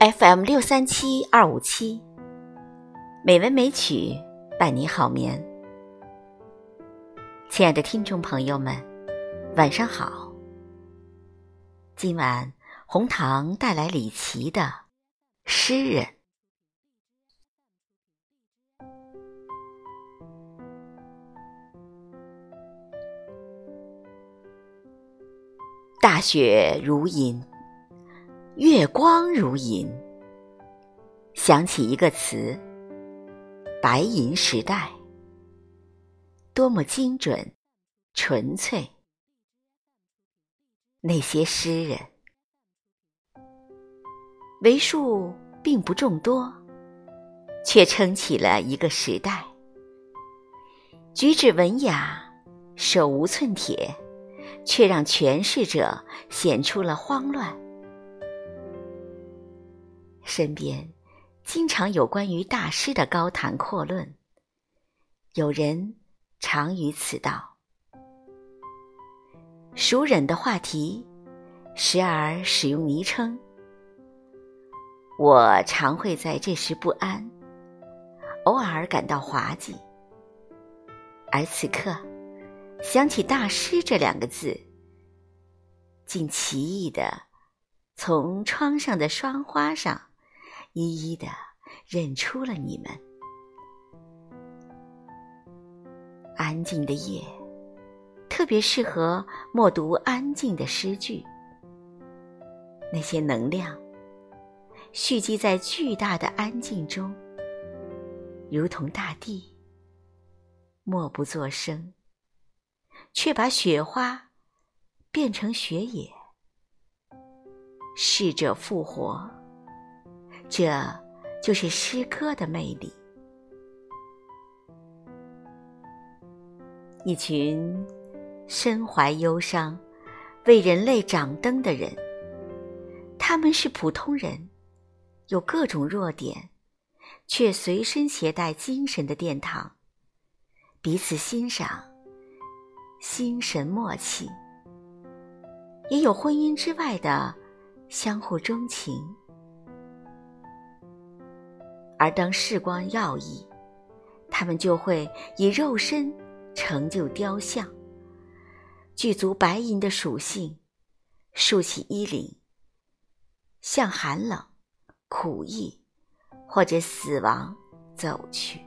FM 六三七二五七，美文美曲伴你好眠。亲爱的听众朋友们，晚上好。今晚红糖带来李琦的《诗人》。大雪如银。月光如银，想起一个词“白银时代”，多么精准、纯粹。那些诗人，为数并不众多，却撑起了一个时代。举止文雅，手无寸铁，却让诠释者显出了慌乱。身边经常有关于大师的高谈阔论，有人常于此道。熟稔的话题，时而使用昵称，我常会在这时不安，偶尔感到滑稽。而此刻想起“大师”这两个字，竟奇异的从窗上的霜花上。一一的认出了你们。安静的夜，特别适合默读安静的诗句。那些能量蓄积在巨大的安静中，如同大地，默不作声，却把雪花变成雪野，逝者复活。这就是诗歌的魅力。一群身怀忧伤、为人类掌灯的人，他们是普通人，有各种弱点，却随身携带精神的殿堂，彼此欣赏，心神默契，也有婚姻之外的相互钟情。而当事光耀意，他们就会以肉身成就雕像，具足白银的属性，竖起衣领，向寒冷、苦役或者死亡走去，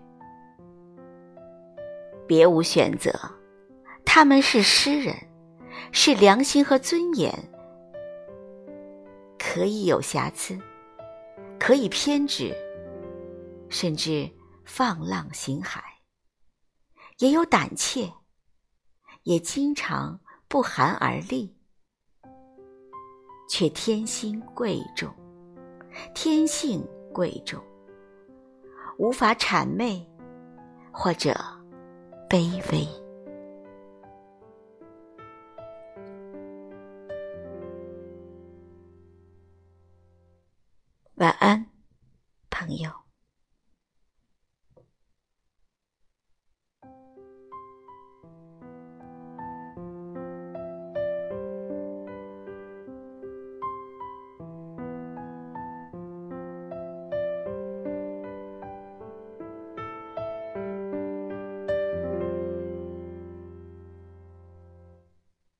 别无选择。他们是诗人，是良心和尊严，可以有瑕疵，可以偏执。甚至放浪形骸，也有胆怯，也经常不寒而栗，却天心贵重，天性贵重，无法谄媚或者卑微。晚安。